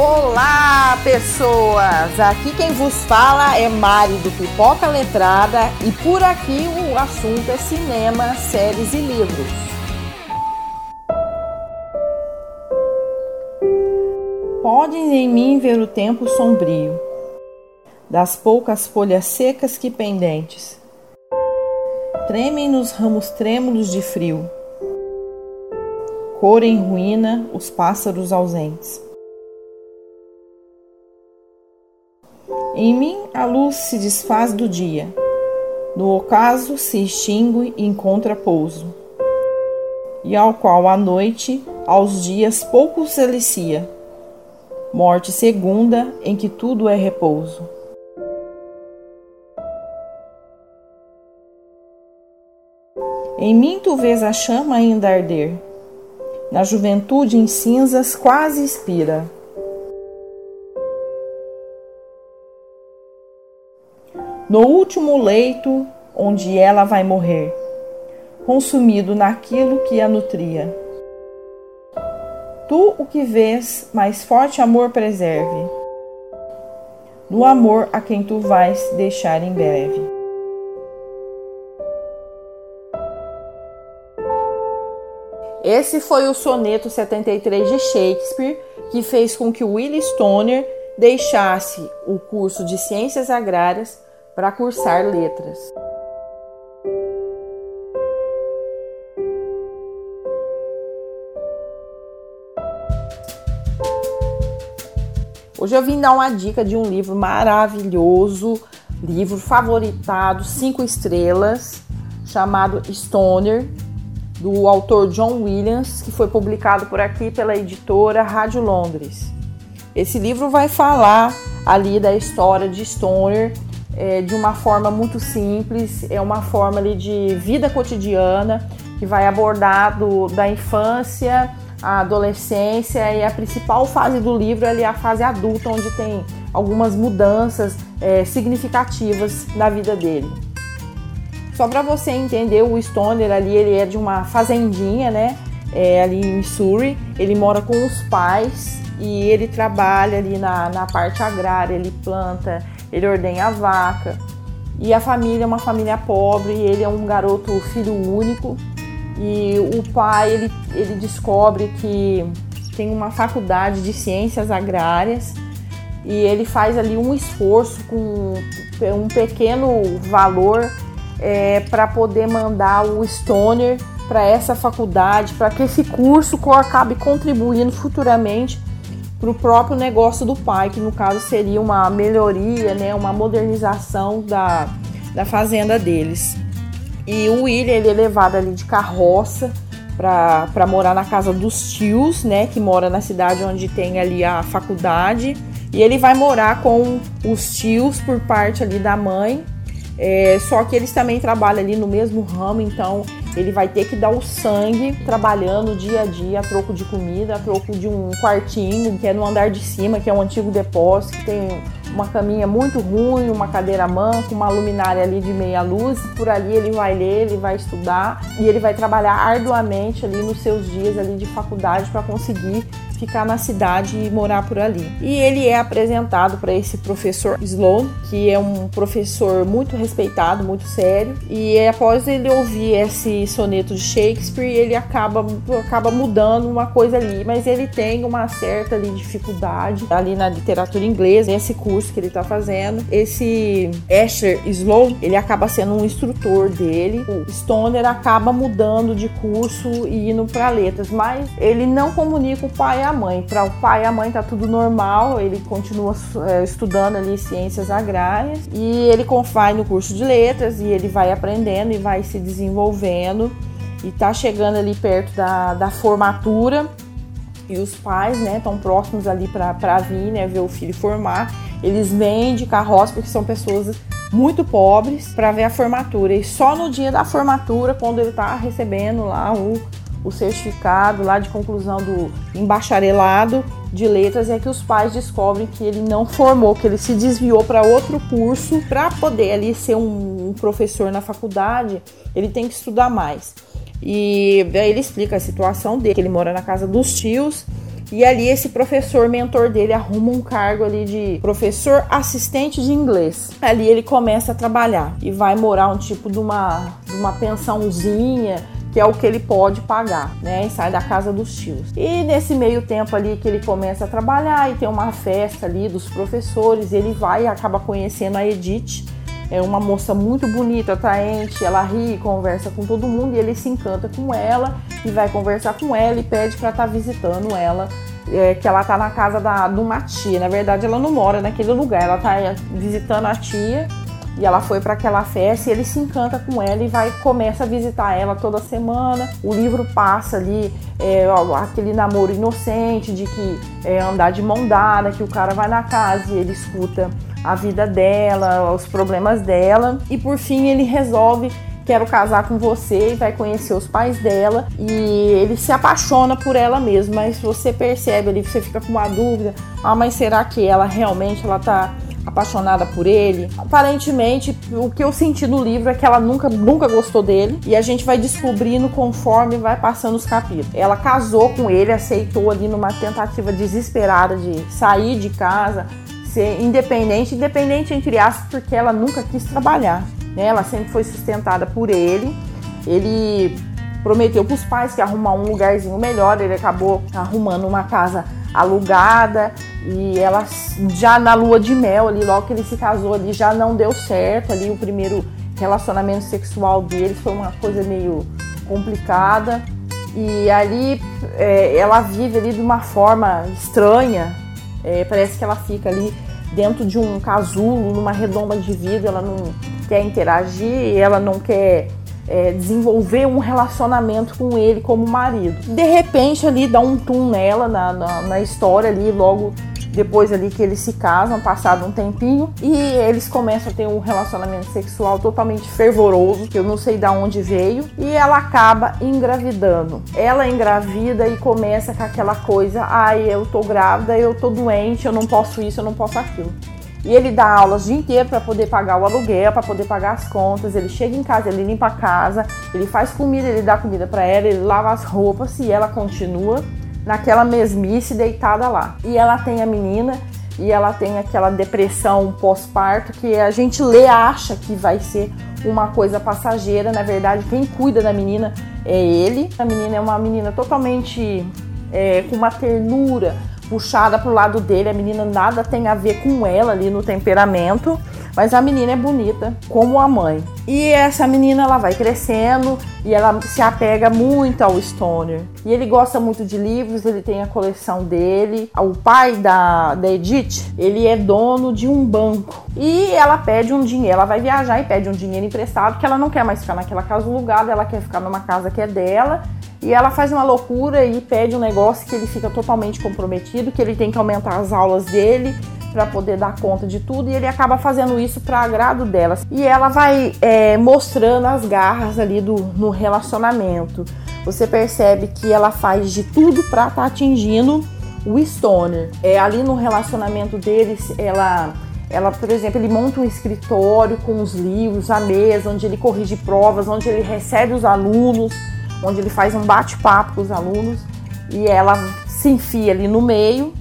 Olá, pessoas! Aqui quem vos fala é Mari do Pipoca Letrada e por aqui o assunto é cinema, séries e livros. Podes em mim ver o tempo sombrio, das poucas folhas secas que pendentes, tremem nos ramos trêmulos de frio, cor em ruína os pássaros ausentes. Em mim a luz se desfaz do dia, no ocaso se extingue e encontra pouso, e ao qual a noite aos dias pouco se alicia, morte segunda em que tudo é repouso. Em mim tu vês a chama ainda arder, na juventude em cinzas quase expira no último leito onde ela vai morrer, consumido naquilo que a nutria. Tu o que vês, mais forte amor preserve, no amor a quem tu vais deixar em breve. Esse foi o soneto 73 de Shakespeare, que fez com que Willie Stoner deixasse o curso de Ciências Agrárias para cursar letras. Hoje eu vim dar uma dica de um livro maravilhoso, livro favoritado, cinco estrelas, chamado Stoner, do autor John Williams, que foi publicado por aqui pela editora Rádio Londres. Esse livro vai falar ali da história de Stoner é, de uma forma muito simples, é uma forma ali de vida cotidiana que vai abordar do, da infância à adolescência e a principal fase do livro é a fase adulta, onde tem algumas mudanças é, significativas na vida dele. Só para você entender, o Stoner ali ele é de uma fazendinha, né? É, ali em Missouri. Ele mora com os pais e ele trabalha ali na, na parte agrária, ele planta, ele ordenha a vaca. E a família é uma família pobre, ele é um garoto filho único. E o pai, ele, ele descobre que tem uma faculdade de ciências agrárias e ele faz ali um esforço com um pequeno valor é, para poder mandar o Stoner para essa faculdade, para que esse curso acabe contribuindo futuramente para o próprio negócio do pai, que no caso seria uma melhoria, né, uma modernização da, da fazenda deles. E o William ele é levado ali de carroça para morar na casa dos tios, né, que mora na cidade onde tem ali a faculdade. E ele vai morar com os tios por parte ali da mãe. É, só que eles também trabalham ali no mesmo ramo, então ele vai ter que dar o sangue trabalhando dia a dia a troco de comida, a troco de um quartinho que é no andar de cima, que é um antigo depósito, que tem uma caminha muito ruim, uma cadeira manca, uma luminária ali de meia luz. Por ali ele vai ler, ele vai estudar e ele vai trabalhar arduamente ali nos seus dias ali de faculdade para conseguir ficar na cidade e morar por ali. E ele é apresentado para esse professor Sloan, que é um professor muito respeitado, muito sério. E após ele ouvir esse soneto de Shakespeare, ele acaba, acaba mudando uma coisa ali, mas ele tem uma certa ali, dificuldade ali na literatura inglesa, esse curso que ele está fazendo. Esse Asher Sloan, ele acaba sendo um instrutor dele. O Stoner acaba mudando de curso e indo para letras, mas ele não comunica o pai a mãe. Para o pai e a mãe tá tudo normal, ele continua é, estudando ali ciências agrárias e ele vai no curso de letras e ele vai aprendendo e vai se desenvolvendo e tá chegando ali perto da, da formatura e os pais, né, estão próximos ali para vir, né, ver o filho formar. Eles vêm de carroça porque são pessoas muito pobres para ver a formatura e só no dia da formatura, quando ele tá recebendo lá o o certificado lá de conclusão do embacharelado de letras é que os pais descobrem que ele não formou, que ele se desviou para outro curso para poder ali ser um, um, professor na faculdade, ele tem que estudar mais. E aí ele explica a situação dele, que ele mora na casa dos tios E ali esse professor mentor dele arruma um cargo ali de professor assistente de inglês. Ali ele começa a trabalhar e vai morar um tipo de uma, de uma pensãozinha que é o que ele pode pagar, né? E sai da casa dos tios. E nesse meio tempo ali que ele começa a trabalhar e tem uma festa ali dos professores, ele vai e acaba conhecendo a Edith. É uma moça muito bonita, atraente, ela ri, conversa com todo mundo e ele se encanta com ela e vai conversar com ela e pede para estar tá visitando ela é, que ela tá na casa da, de uma tia. Na verdade, ela não mora naquele lugar, ela tá visitando a tia e ela foi para aquela festa e ele se encanta com ela e vai começa a visitar ela toda semana. O livro passa ali é, aquele namoro inocente de que é, andar de mão dada, que o cara vai na casa e ele escuta a vida dela, os problemas dela. E por fim ele resolve quero casar com você e vai conhecer os pais dela. E ele se apaixona por ela mesmo, mas você percebe ali, você fica com uma dúvida, ah, mas será que ela realmente ela tá apaixonada por ele. Aparentemente, o que eu senti no livro é que ela nunca, nunca gostou dele e a gente vai descobrindo conforme vai passando os capítulos. Ela casou com ele, aceitou ali numa tentativa desesperada de sair de casa, ser independente, independente entre aspas, porque ela nunca quis trabalhar. Né? Ela sempre foi sustentada por ele. Ele prometeu para os pais que ia arrumar um lugarzinho melhor, ele acabou arrumando uma casa alugada e ela já na lua de mel ali, logo que ele se casou ali, já não deu certo ali o primeiro relacionamento sexual dele foi uma coisa meio complicada. E ali é, ela vive ali de uma forma estranha, é, parece que ela fica ali dentro de um casulo, numa redoma de vidro, ela não quer interagir, ela não quer é, desenvolver um relacionamento com ele como marido. De repente ali dá um tum nela na, na, na história ali, logo depois ali que eles se casam, passado um tempinho, e eles começam a ter um relacionamento sexual totalmente fervoroso, que eu não sei de onde veio, e ela acaba engravidando. Ela engravida e começa com aquela coisa, ai, eu tô grávida, eu tô doente, eu não posso isso, eu não posso aquilo. E ele dá aulas o dia inteiro para poder pagar o aluguel, para poder pagar as contas. Ele chega em casa, ele limpa a casa, ele faz comida, ele dá comida para ela, ele lava as roupas e ela continua naquela mesmice deitada lá. E ela tem a menina e ela tem aquela depressão pós-parto que a gente lê acha que vai ser uma coisa passageira. Na verdade, quem cuida da menina é ele. A menina é uma menina totalmente é, com uma ternura, puxada pro lado dele. A menina nada tem a ver com ela ali no temperamento, mas a menina é bonita como a mãe. E essa menina ela vai crescendo e ela se apega muito ao Stoner. E ele gosta muito de livros, ele tem a coleção dele. O pai da, da Edith, ele é dono de um banco. E ela pede um dinheiro, ela vai viajar e pede um dinheiro emprestado, que ela não quer mais ficar naquela casa alugada, ela quer ficar numa casa que é dela e ela faz uma loucura e pede um negócio que ele fica totalmente comprometido, que ele tem que aumentar as aulas dele para poder dar conta de tudo e ele acaba fazendo isso para agrado delas. E ela vai é, mostrando as garras ali do, no relacionamento. Você percebe que ela faz de tudo para estar tá atingindo o Stoner. É, ali no relacionamento deles, ela ela, por exemplo, ele monta um escritório com os livros, a mesa, onde ele corrige provas, onde ele recebe os alunos onde ele faz um bate-papo com os alunos e ela se enfia ali no meio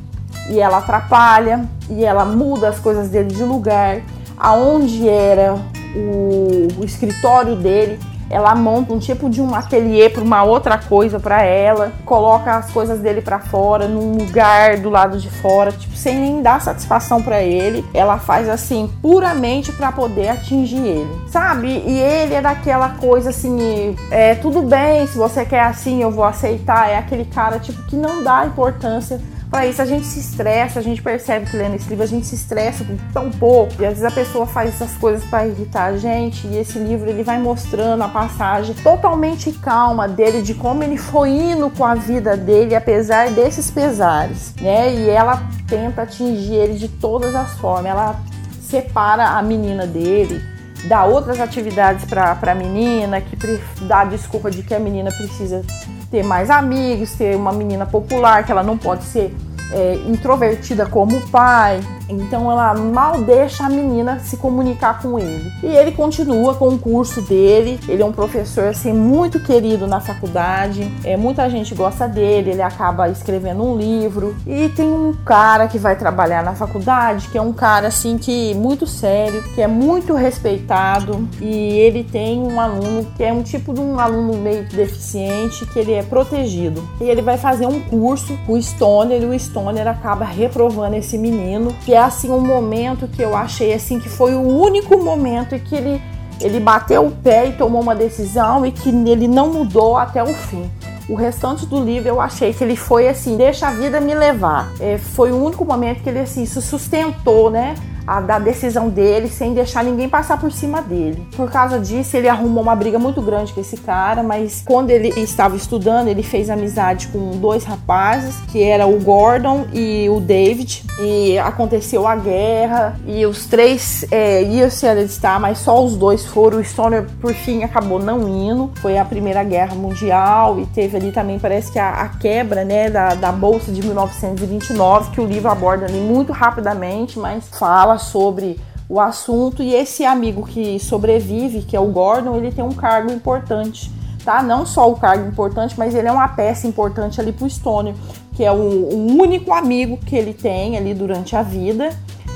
e ela atrapalha e ela muda as coisas dele de lugar. Aonde era o, o escritório dele, ela monta um tipo de um ateliê para uma outra coisa para ela, coloca as coisas dele para fora, num lugar do lado de fora, tipo, sem nem dar satisfação para ele. Ela faz assim puramente para poder atingir ele, sabe? E ele é daquela coisa assim, é tudo bem, se você quer assim, eu vou aceitar. É aquele cara tipo que não dá importância para isso a gente se estressa, a gente percebe que lendo esse livro a gente se estressa tão pouco. E às vezes a pessoa faz essas coisas para irritar a gente. E esse livro ele vai mostrando a passagem totalmente calma dele, de como ele foi indo com a vida dele, apesar desses pesares, né? E ela tenta atingir ele de todas as formas. Ela separa a menina dele, dá outras atividades para a menina, que dá desculpa de que a menina precisa ter mais amigos, ter uma menina popular, que ela não pode ser é, introvertida como o pai, então ela mal deixa a menina se comunicar com ele. E ele continua com o curso dele. Ele é um professor assim muito querido na faculdade. É muita gente gosta dele. Ele acaba escrevendo um livro e tem um cara que vai trabalhar na faculdade que é um cara assim que muito sério, que é muito respeitado e ele tem um aluno que é um tipo de um aluno meio deficiente que ele é protegido. E ele vai fazer um curso, o Stoner, e o Stoner acaba reprovando esse menino que é assim um momento que eu achei assim que foi o único momento em que ele ele bateu o pé e tomou uma decisão e que ele não mudou até o fim. O restante do livro eu achei que ele foi assim, deixa a vida me levar. É, foi o único momento que ele assim se sustentou, né? A, da decisão dele sem deixar ninguém passar por cima dele. Por causa disso, ele arrumou uma briga muito grande com esse cara, mas quando ele estava estudando, ele fez amizade com dois rapazes, que era o Gordon e o David, e aconteceu a guerra, e os três é, iam se alistar, mas só os dois foram. O Stoner, por fim, acabou não indo. Foi a Primeira Guerra Mundial, e teve ali também, parece que a, a quebra né, da, da Bolsa de 1929, que o livro aborda ali muito rapidamente, mas fala sobre o assunto e esse amigo que sobrevive, que é o Gordon, ele tem um cargo importante, tá? Não só o cargo importante, mas ele é uma peça importante ali pro Stoner, que é o, o único amigo que ele tem ali durante a vida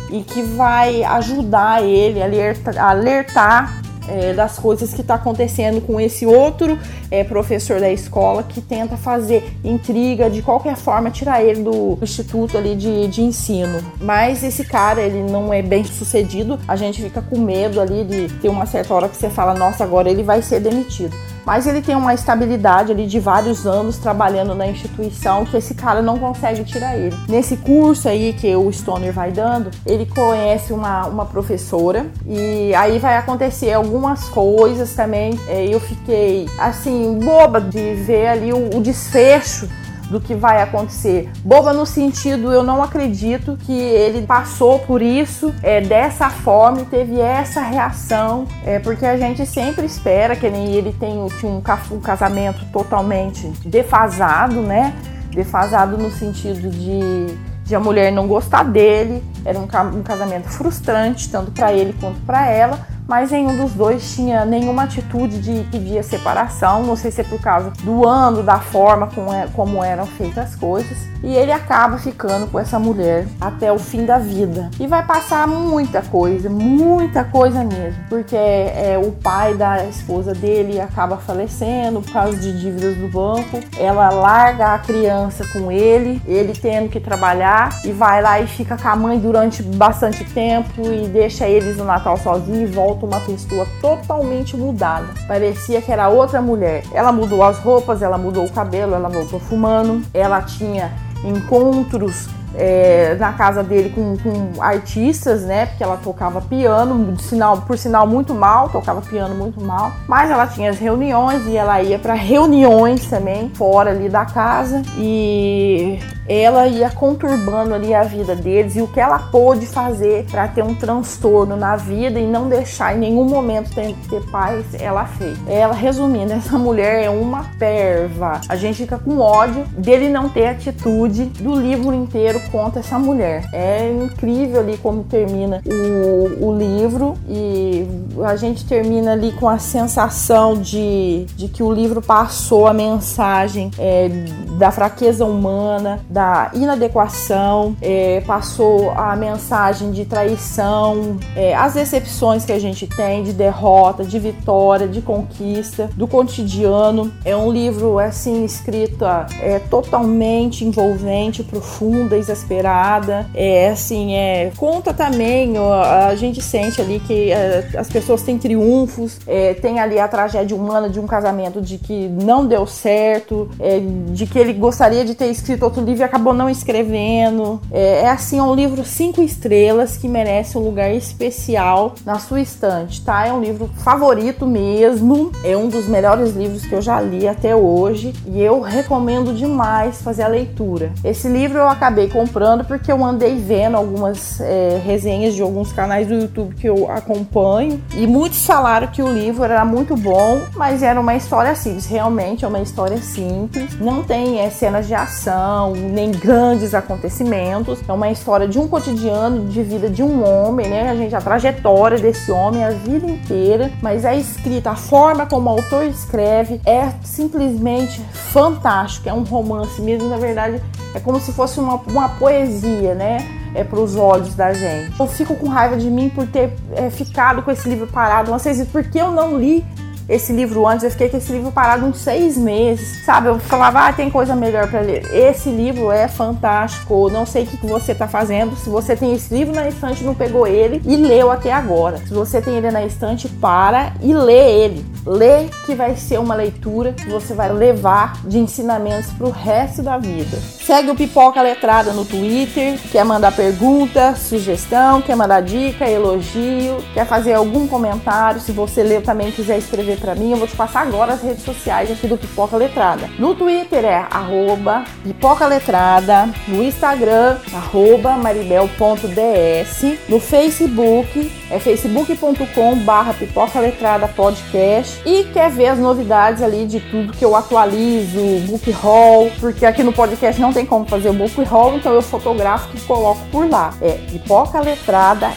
e que vai ajudar ele a alertar, alertar é, das coisas que está acontecendo com esse outro é, professor da escola que tenta fazer intriga de qualquer forma tirar ele do instituto ali de, de ensino. Mas esse cara ele não é bem sucedido, a gente fica com medo ali de ter uma certa hora que você fala, nossa, agora ele vai ser demitido mas ele tem uma estabilidade ali de vários anos trabalhando na instituição que esse cara não consegue tirar ele. Nesse curso aí que o Stoner vai dando, ele conhece uma, uma professora e aí vai acontecer algumas coisas também. É, eu fiquei assim, boba de ver ali o, o desfecho do que vai acontecer. Boba no sentido, eu não acredito que ele passou por isso é, dessa forma e teve essa reação, é, porque a gente sempre espera que nem ele tem, tinha um, casamento totalmente defasado, né? Defasado no sentido de, de a mulher não gostar dele, era um casamento frustrante, tanto para ele quanto para ela mas nenhum dos dois tinha nenhuma atitude de pedir separação. Não sei se é por causa do ano, da forma como, é, como eram feitas as coisas. E ele acaba ficando com essa mulher até o fim da vida. E vai passar muita coisa, muita coisa mesmo. Porque é, o pai da esposa dele acaba falecendo por causa de dívidas do banco. Ela larga a criança com ele, ele tendo que trabalhar e vai lá e fica com a mãe durante bastante tempo e deixa eles no Natal sozinho e volta uma pessoa totalmente mudada. Parecia que era outra mulher. Ela mudou as roupas, ela mudou o cabelo, ela voltou fumando, ela tinha encontros é, na casa dele com, com, artistas, né? Porque ela tocava piano, sinal, por sinal muito mal, tocava piano muito mal. Mas ela tinha as reuniões e ela ia para reuniões também fora ali da casa e ela ia conturbando ali a vida deles e o que ela pôde fazer para ter um transtorno na vida e não deixar em nenhum momento ter, ter paz, ela fez. Ela, resumindo, essa mulher é uma perva. A gente fica com ódio dele não ter atitude do livro inteiro contra essa mulher. É incrível ali como termina o, o livro e a gente termina ali com a sensação de, de que o livro passou a mensagem é, da fraqueza humana, da inadequação, é, passou a mensagem de traição, é, as decepções que a gente tem de derrota, de vitória, de conquista, do cotidiano. É um livro assim escrito é, totalmente envolvente, profunda, exasperada. É assim, é conta também, a gente sente ali que é, as pessoas têm triunfos, é, tem ali a tragédia humana de um casamento de que não deu certo, é, de que ele gostaria de ter escrito outro livro e acabou não escrevendo. É, é assim, é um livro cinco estrelas que merece um lugar especial na sua estante, tá? É um livro favorito mesmo, é um dos melhores livros que eu já li até hoje e eu recomendo demais fazer a leitura. Esse livro eu acabei com comprando porque eu andei vendo algumas é, resenhas de alguns canais do YouTube que eu acompanho e muitos falaram que o livro era muito bom, mas era uma história simples. Realmente é uma história simples, não tem é, cenas de ação, nem grandes acontecimentos. É uma história de um cotidiano de vida de um homem, né? A gente a trajetória desse homem a vida inteira, mas é escrita a forma como o autor escreve é simplesmente fantástico. É um romance mesmo, na verdade, é como se fosse uma, uma poesia, né? É para os olhos da gente. Eu fico com raiva de mim por ter é, ficado com esse livro parado. Sei se porque eu não li esse livro antes, eu fiquei com esse livro parado uns seis meses, sabe? Eu falava, ah, tem coisa melhor para ler. Esse livro é fantástico, não sei o que você tá fazendo. Se você tem esse livro na estante, não pegou ele e leu até agora. Se você tem ele na estante, para e lê ele. Lê que vai ser uma leitura que você vai levar de ensinamentos para o resto da vida. Segue o Pipoca Letrada no Twitter, quer mandar pergunta, sugestão, quer mandar dica, elogio, quer fazer algum comentário. Se você leu também quiser escrever para mim, eu vou te passar agora as redes sociais aqui do Pipoca Letrada. No Twitter é arroba Pipoca Letrada, no Instagram, arroba maribel.ds, no Facebook é facebook.com barra Pipoca Letrada Podcast e quer ver as novidades ali de tudo que eu atualizo, book haul, porque aqui no podcast não tem como fazer o book haul, então eu fotografo e coloco por lá. É pipoca letrada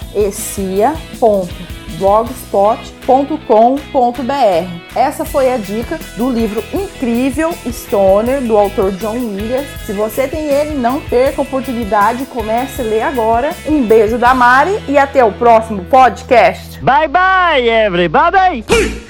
blogspot.com.br. Essa foi a dica do livro incrível Stoner do autor John Williams. Se você tem ele, não perca a oportunidade, comece a ler agora. Um beijo da Mari e até o próximo podcast. Bye bye everybody.